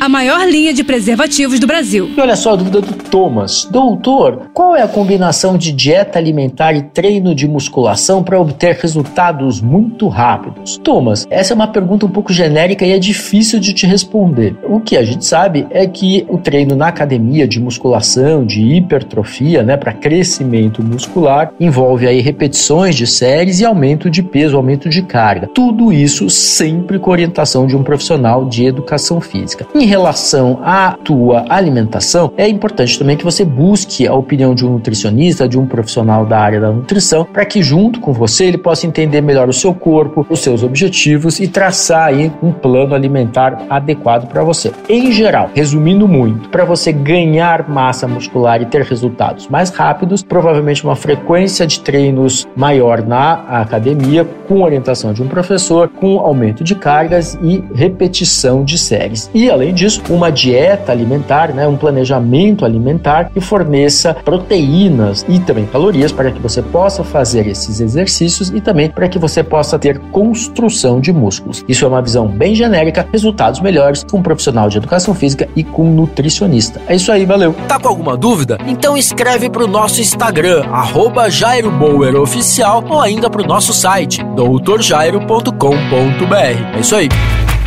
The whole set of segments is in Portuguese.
a maior linha de preservativos do Brasil. E olha só a dúvida do Thomas. Doutor, qual é a combinação de dieta alimentar e treino de musculação para obter resultados muito rápidos? Thomas, essa é uma pergunta um pouco genérica e é difícil de te responder. O que a gente sabe é que o treino na academia de musculação, de hipertrofia, né, para crescimento muscular, envolve aí repetições de séries e aumento de peso, aumento de carga. Tudo isso sempre com orientação de um profissional de educação física. Em relação à tua alimentação, é importante também que você busque a opinião de um nutricionista, de um profissional da área da nutrição, para que junto com você ele possa entender melhor o seu corpo, os seus objetivos e traçar aí um plano alimentar adequado para você. Em geral, resumindo muito, para você ganhar massa muscular e ter resultados mais rápidos, provavelmente uma frequência de treinos maior na academia, com orientação de um professor, com aumento de cargas e repetição de séries. E além disso, uma dieta alimentar, né, um planejamento alimentar que forneça proteínas e também calorias para que você possa fazer esses exercícios e também para que você possa ter construção de músculos. Isso é uma visão bem genérica, resultados melhores com um profissional de educação física e com um nutricionista. É isso aí, valeu. Tá com alguma dúvida? Então escreve para o nosso Instagram @jairoboweroficial ou ainda para o nosso site doutorjairo.com.br. É isso aí.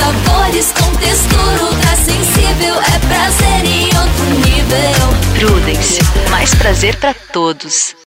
sabores com textura ultra sensível. É prazer em outro nível. Prudence, mais prazer para todos.